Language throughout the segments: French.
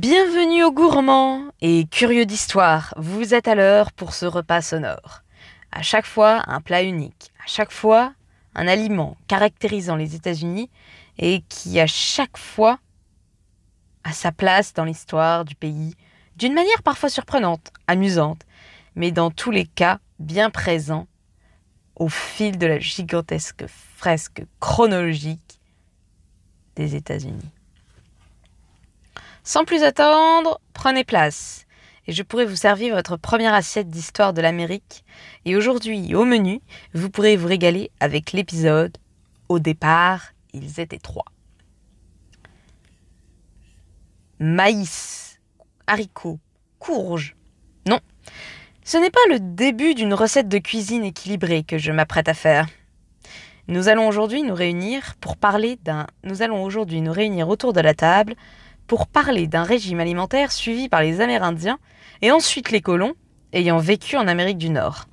Bienvenue aux gourmands et curieux d'histoire. Vous êtes à l'heure pour ce repas sonore. À chaque fois, un plat unique. À chaque fois, un aliment caractérisant les États-Unis et qui, à chaque fois, a sa place dans l'histoire du pays d'une manière parfois surprenante, amusante, mais dans tous les cas bien présent au fil de la gigantesque fresque chronologique des États-Unis. Sans plus attendre, prenez place et je pourrai vous servir votre première assiette d'histoire de l'Amérique. Et aujourd'hui, au menu, vous pourrez vous régaler avec l'épisode Au départ, ils étaient trois. Maïs, haricots, courges. Non, ce n'est pas le début d'une recette de cuisine équilibrée que je m'apprête à faire. Nous allons aujourd'hui nous réunir pour parler d'un nous allons aujourd'hui nous réunir autour de la table pour parler d'un régime alimentaire suivi par les Amérindiens et ensuite les colons ayant vécu en Amérique du Nord.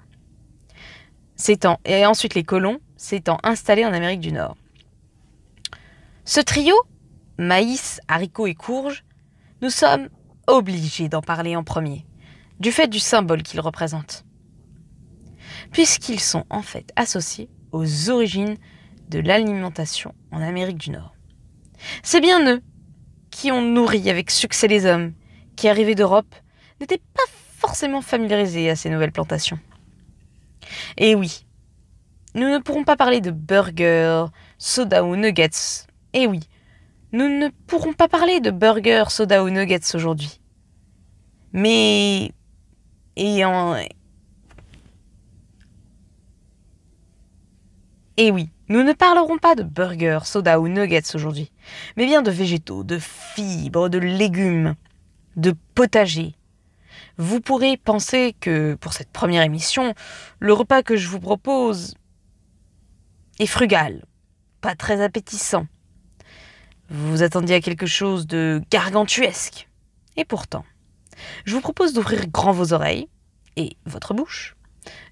et ensuite les colons s'étant installés en Amérique du Nord. Ce trio, maïs, haricots et courges, nous sommes obligés d'en parler en premier du fait du symbole qu'ils représentent, puisqu'ils sont en fait associés aux origines de l'alimentation en Amérique du Nord. C'est bien eux qui ont nourri avec succès les hommes qui, arrivés d'Europe, n'étaient pas forcément familiarisés à ces nouvelles plantations. Et oui, nous ne pourrons pas parler de burgers, soda ou nuggets. Et oui, nous ne pourrons pas parler de burgers, soda ou nuggets aujourd'hui. Mais et en... Et oui, nous ne parlerons pas de burgers, soda ou nuggets aujourd'hui, mais bien de végétaux, de fibres, de légumes, de potager. Vous pourrez penser que pour cette première émission, le repas que je vous propose est frugal, pas très appétissant. Vous vous attendiez à quelque chose de gargantuesque. Et pourtant, je vous propose d'ouvrir grand vos oreilles et votre bouche,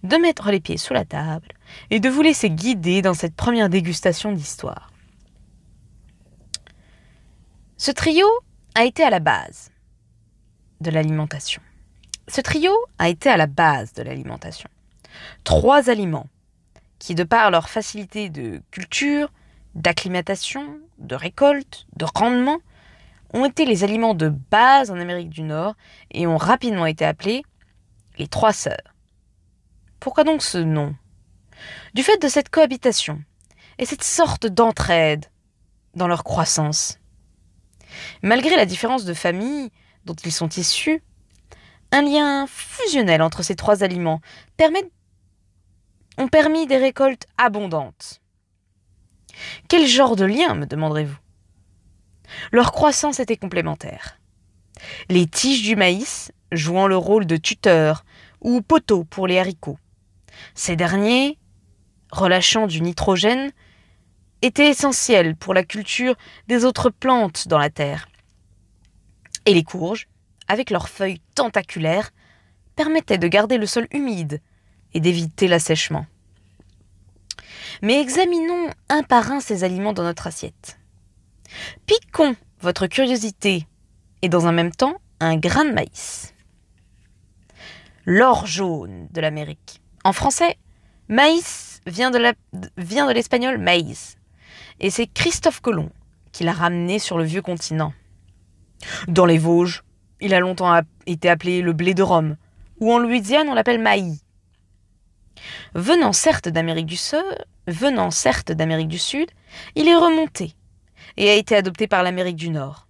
de mettre les pieds sous la table et de vous laisser guider dans cette première dégustation d'histoire. Ce trio a été à la base de l'alimentation. Ce trio a été à la base de l'alimentation. Trois aliments qui, de par leur facilité de culture, d'acclimatation, de récolte, de rendement, ont été les aliments de base en Amérique du Nord et ont rapidement été appelés les trois sœurs. Pourquoi donc ce nom? Du fait de cette cohabitation et cette sorte d'entraide dans leur croissance. Malgré la différence de famille dont ils sont issus, un lien fusionnel entre ces trois aliments permet, ont permis des récoltes abondantes. Quel genre de lien, me demanderez-vous? Leur croissance était complémentaire. Les tiges du maïs jouant le rôle de tuteur ou poteau pour les haricots. Ces derniers, relâchant du nitrogène, étaient essentiels pour la culture des autres plantes dans la terre. Et les courges, avec leurs feuilles tentaculaires, permettaient de garder le sol humide et d'éviter l'assèchement. Mais examinons un par un ces aliments dans notre assiette. Piquons votre curiosité et dans un même temps un grain de maïs l'or jaune de l'Amérique. En français, maïs vient de l'espagnol maïs. Et c'est Christophe Colomb qui l'a ramené sur le vieux continent. Dans les Vosges, il a longtemps été appelé le blé de Rome, ou en Louisiane on l'appelle maïs. Venant certes d'Amérique du Sud, venant certes d'Amérique du Sud, il est remonté et a été adopté par l'Amérique du Nord.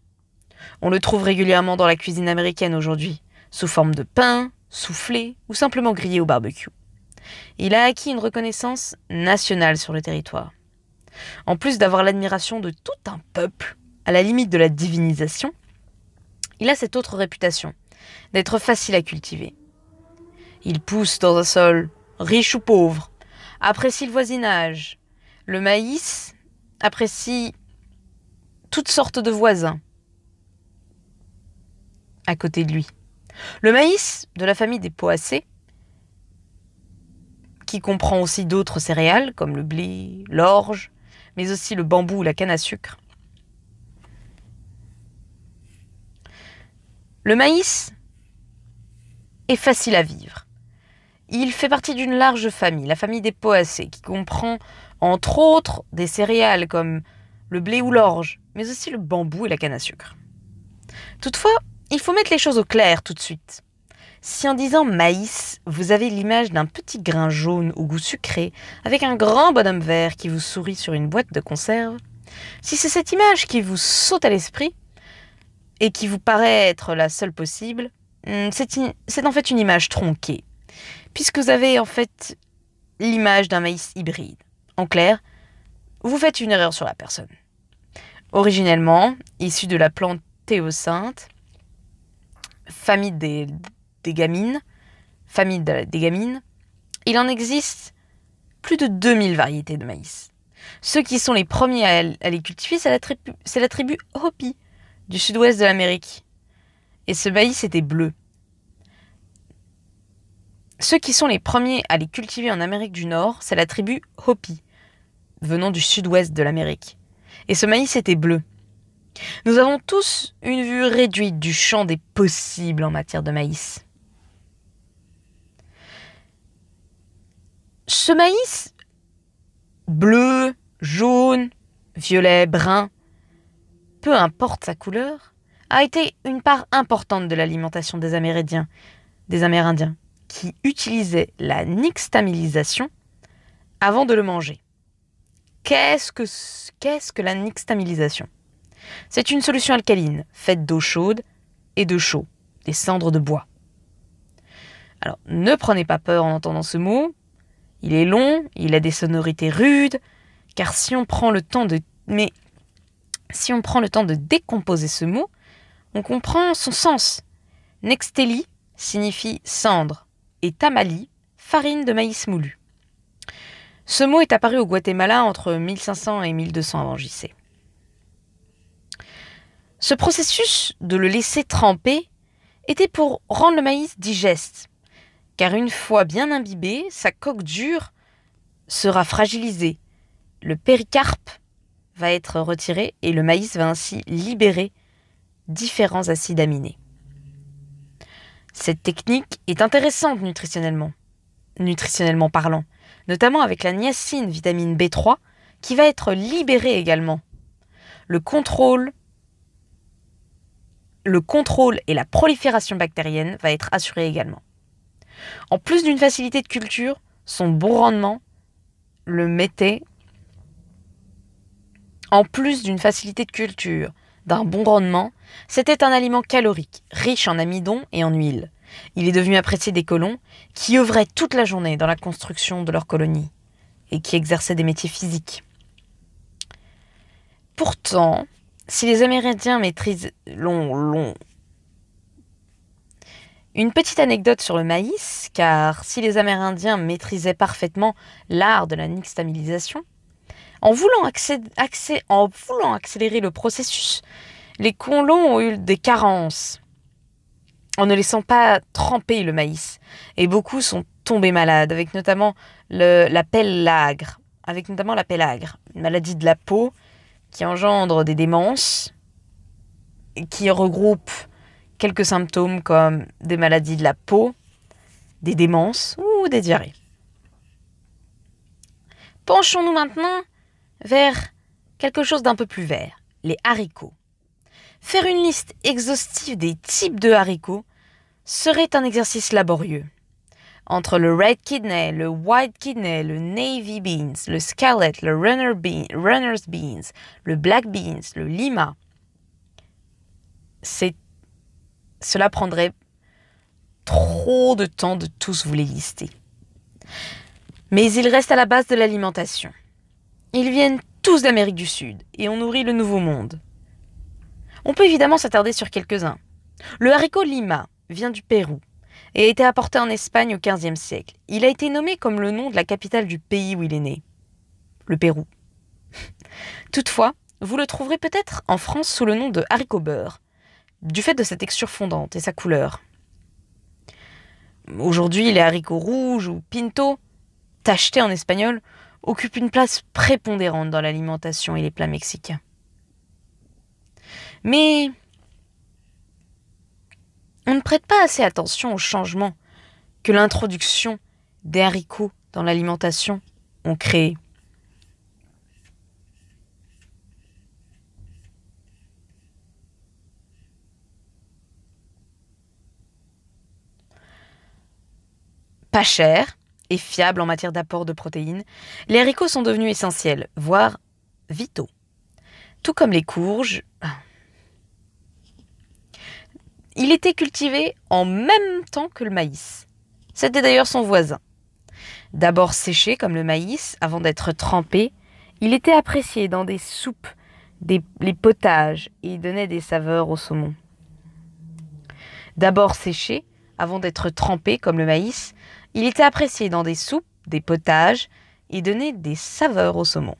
On le trouve régulièrement dans la cuisine américaine aujourd'hui, sous forme de pain, soufflé ou simplement grillé au barbecue. Il a acquis une reconnaissance nationale sur le territoire. En plus d'avoir l'admiration de tout un peuple, à la limite de la divinisation, il a cette autre réputation, d'être facile à cultiver. Il pousse dans un sol riche ou pauvre, apprécie le voisinage. Le maïs apprécie toutes sortes de voisins à côté de lui. Le maïs, de la famille des poacées, qui comprend aussi d'autres céréales comme le blé, l'orge, mais aussi le bambou ou la canne à sucre. Le maïs est facile à vivre. Il fait partie d'une large famille, la famille des poacées, qui comprend entre autres des céréales comme le blé ou l'orge, mais aussi le bambou et la canne à sucre. Toutefois, il faut mettre les choses au clair tout de suite. Si en disant maïs, vous avez l'image d'un petit grain jaune au goût sucré, avec un grand bonhomme vert qui vous sourit sur une boîte de conserve, si c'est cette image qui vous saute à l'esprit et qui vous paraît être la seule possible, hmm, c'est en fait une image tronquée, puisque vous avez en fait l'image d'un maïs hybride. En clair, vous faites une erreur sur la personne. Originellement, issu de la plante théocynthe, famille des, gamines, famille des gamines, il en existe plus de 2000 variétés de maïs. Ceux qui sont les premiers à, les cultiver, c'est la, la tribu Hopi du sud-ouest de l'Amérique. Et ce maïs était bleu. Ceux qui sont les premiers à les cultiver en Amérique du Nord, c'est la tribu Hopi, venant du sud-ouest de l'Amérique. Et ce maïs était bleu. Nous avons tous une vue réduite du champ des possibles en matière de maïs. Ce maïs, bleu, jaune, violet, brun, peu importe sa couleur, a été une part importante de l'alimentation des Amérindiens, des Amérindiens, qui utilisaient la nixtamilisation avant de le manger. Qu'est-ce que, la nixtamilisation C'est une solution alcaline faite d'eau chaude et de chaux, des cendres de bois. Alors, ne prenez pas peur en entendant ce mot. Il est long, il a des sonorités rudes, car si on prend le temps de si on prend le temps de décomposer ce mot, on comprend son sens. Nexteli signifie cendre et tamali, farine de maïs moulu. Ce mot est apparu au Guatemala entre 1500 et 1200 avant JC. Ce processus de le laisser tremper était pour rendre le maïs digeste, car une fois bien imbibé, sa coque dure sera fragilisée. Le péricarpe va être retiré et le maïs va ainsi libérer différents acides aminés. Cette technique est intéressante nutritionnellement, nutritionnellement parlant, notamment avec la niacine, vitamine B3, qui va être libérée également. Le contrôle, le contrôle et la prolifération bactérienne va être assuré également. En plus d'une facilité de culture, son bon rendement le mettait en plus d'une facilité de culture, d'un bon rendement, c'était un aliment calorique, riche en amidon et en huile. Il est devenu apprécié des colons qui œuvraient toute la journée dans la construction de leur colonie et qui exerçaient des métiers physiques. Pourtant, si les Amérindiens maîtrisent long. Une petite anecdote sur le maïs, car si les Amérindiens maîtrisaient parfaitement l'art de la nixtamilisation, en voulant, accélérer le processus, les colons ont eu des carences en ne laissant pas tremper le maïs. Et beaucoup sont tombés malades, avec notamment la pellagre, avec notamment la pellagre, une maladie de la peau qui engendre des démences, qui regroupe quelques symptômes comme des maladies de la peau, des démences ou des diarrhées. Penchons-nous maintenant vers quelque chose d'un peu plus vert, les haricots. Faire une liste exhaustive des types de haricots serait un exercice laborieux. Entre le red kidney, le white kidney, le navy beans, le scarlet, le runner runner's beans, le black beans, le lima, c'est cela prendrait trop de temps de tous vous les lister. Mais ils restent à la base de l'alimentation. Ils viennent tous d'Amérique du Sud et on nourrit le Nouveau Monde. On peut évidemment s'attarder sur quelques-uns. Le haricot lima vient du Pérou et a été apporté en Espagne au XVe siècle. Il a été nommé comme le nom de la capitale du pays où il est né, le Pérou. Toutefois, vous le trouverez peut-être en France sous le nom de haricot beurre, du fait de sa texture fondante et sa couleur. Aujourd'hui, les haricots rouges ou pinto, tachetés en espagnol, occupent une place prépondérante dans l'alimentation et les plats mexicains. Mais on ne prête pas assez attention aux changements que l'introduction des haricots dans l'alimentation ont créés. Pas cher et fiable en matière d'apport de protéines, les haricots sont devenus essentiels, voire vitaux. Tout comme les courges, il était cultivé en même temps que le maïs. C'était d'ailleurs son voisin. D'abord séché comme le maïs avant d'être trempé, il était apprécié dans des soupes, les potages et donnait des saveurs au saumon. D'abord séché avant d'être trempé comme le maïs, il était apprécié dans des soupes, des potages et donnait des saveurs au saumon.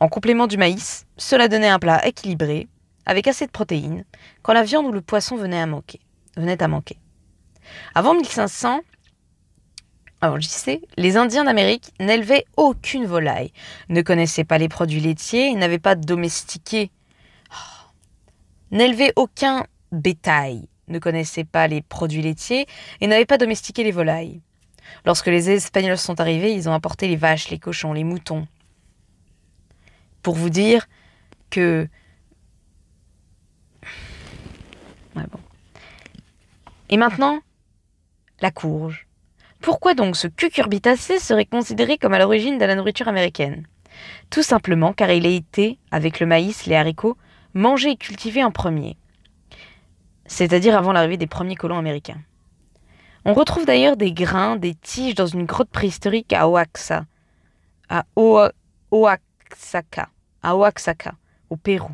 En complément du maïs, cela donnait un plat équilibré, avec assez de protéines, quand la viande ou le poisson venait à manquer. Avant 1500, alors j'y sais, les Indiens d'Amérique n'élevaient aucune volaille, ne connaissaient pas les produits laitiers n'avaient pas domestiqué, oh, n'élevaient aucun bétail, ne connaissaient pas les produits laitiers et n'avaient pas domestiqué les volailles. Lorsque les Espagnols sont arrivés, ils ont apporté les vaches, les cochons, les moutons. Pour vous dire que Et maintenant, la courge. Pourquoi donc ce cucurbitacé serait considéré comme à l'origine de la nourriture américaine? Tout simplement car il a été, avec le maïs, les haricots, mangé et cultivé en premier, c'est-à-dire avant l'arrivée des premiers colons américains. On retrouve d'ailleurs des grains, des tiges dans une grotte préhistorique à Oaxaca, à Oaxaca, à Oaxaca, au Pérou.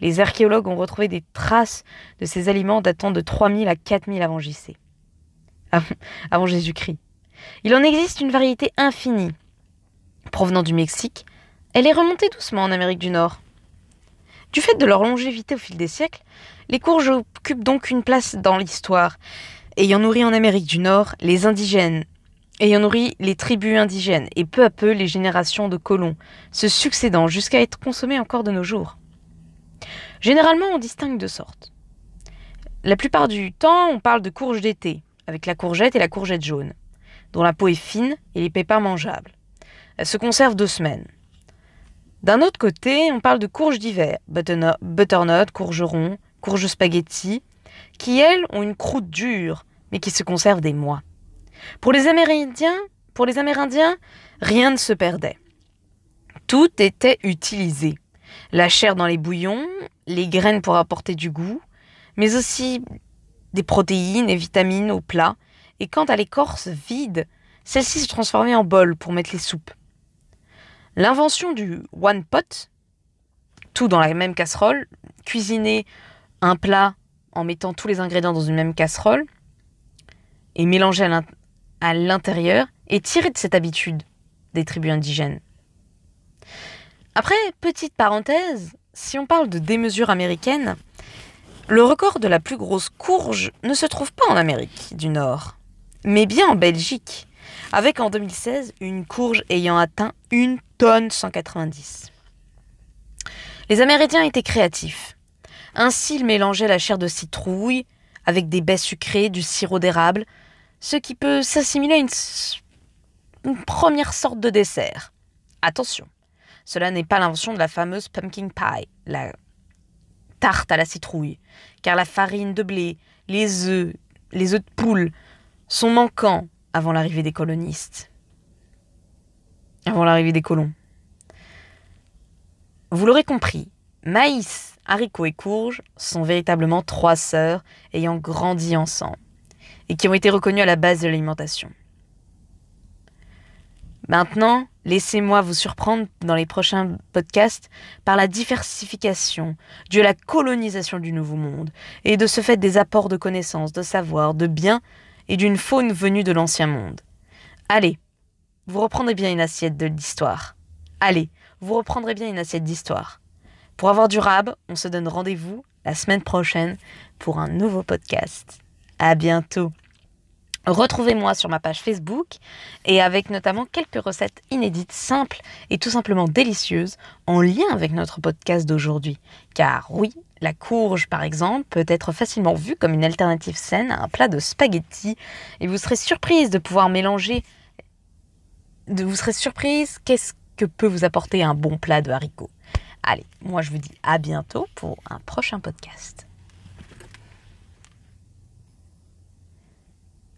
Les archéologues ont retrouvé des traces de ces aliments datant de 3000 à 4000 avant JC. Avant Jésus-Christ. Il en existe une variété infinie. Provenant du Mexique, elle est remontée doucement en Amérique du Nord. Du fait de leur longévité au fil des siècles, les courges occupent donc une place dans l'histoire, ayant nourri en Amérique du Nord les indigènes, ayant nourri les tribus indigènes et peu à peu les générations de colons, se succédant jusqu'à être consommées encore de nos jours. Généralement, on distingue deux sortes. La plupart du temps, on parle de courge d'été, avec la courgette et la courgette jaune, dont la peau est fine et les pépins mangeables. Elle se conserve deux semaines. D'un autre côté, on parle de courge d'hiver, butternut, courgeron, courge spaghetti, qui elles ont une croûte dure, mais qui se conservent des mois. Pour les Amérindiens, pour les Amérindiens, rien ne se perdait. Tout était utilisé la chair dans les bouillons, les graines pour apporter du goût, mais aussi des protéines et vitamines au plat, et quant à l'écorce vide, celle-ci se transformait en bol pour mettre les soupes. L'invention du one pot, tout dans la même casserole, cuisiner un plat en mettant tous les ingrédients dans une même casserole et mélanger à l'intérieur, est tirée de cette habitude des tribus indigènes. Après, petite parenthèse, si on parle de démesure américaine, le record de la plus grosse courge ne se trouve pas en Amérique du Nord, mais bien en Belgique, avec en 2016 une courge ayant atteint 1 tonne 190. Les Amérindiens étaient créatifs. Ainsi, ils mélangeaient la chair de citrouille avec des baies sucrées, du sirop d'érable, ce qui peut s'assimiler à une première sorte de dessert. Attention, cela n'est pas l'invention de la fameuse pumpkin pie, la tarte à la citrouille, car la farine de blé, les œufs, les œufs de poule sont manquants avant l'arrivée des colonistes. Avant l'arrivée des colons. Vous l'aurez compris, maïs, haricots et courges sont véritablement trois sœurs ayant grandi ensemble et qui ont été reconnues à la base de l'alimentation. Maintenant, laissez-moi vous surprendre dans les prochains podcasts par la diversification, de la colonisation du Nouveau Monde, et de ce fait des apports de connaissances, de savoir, de biens et d'une faune venue de l'Ancien Monde. Allez, vous reprendrez bien une assiette de l'histoire. Allez, vous reprendrez bien une assiette d'histoire. Pour avoir du rab, on se donne rendez-vous la semaine prochaine pour un nouveau podcast. À bientôt! Retrouvez-moi sur ma page Facebook et avec notamment quelques recettes inédites, simples et tout simplement délicieuses en lien avec notre podcast d'aujourd'hui. Car oui, La courge, par exemple, peut être facilement vue comme une alternative saine à un plat de spaghettis et vous serez surprise de pouvoir mélanger. Vous serez surprise qu'est-ce que peut vous apporter un bon plat de haricots? Allez, moi je vous dis à bientôt pour un prochain podcast.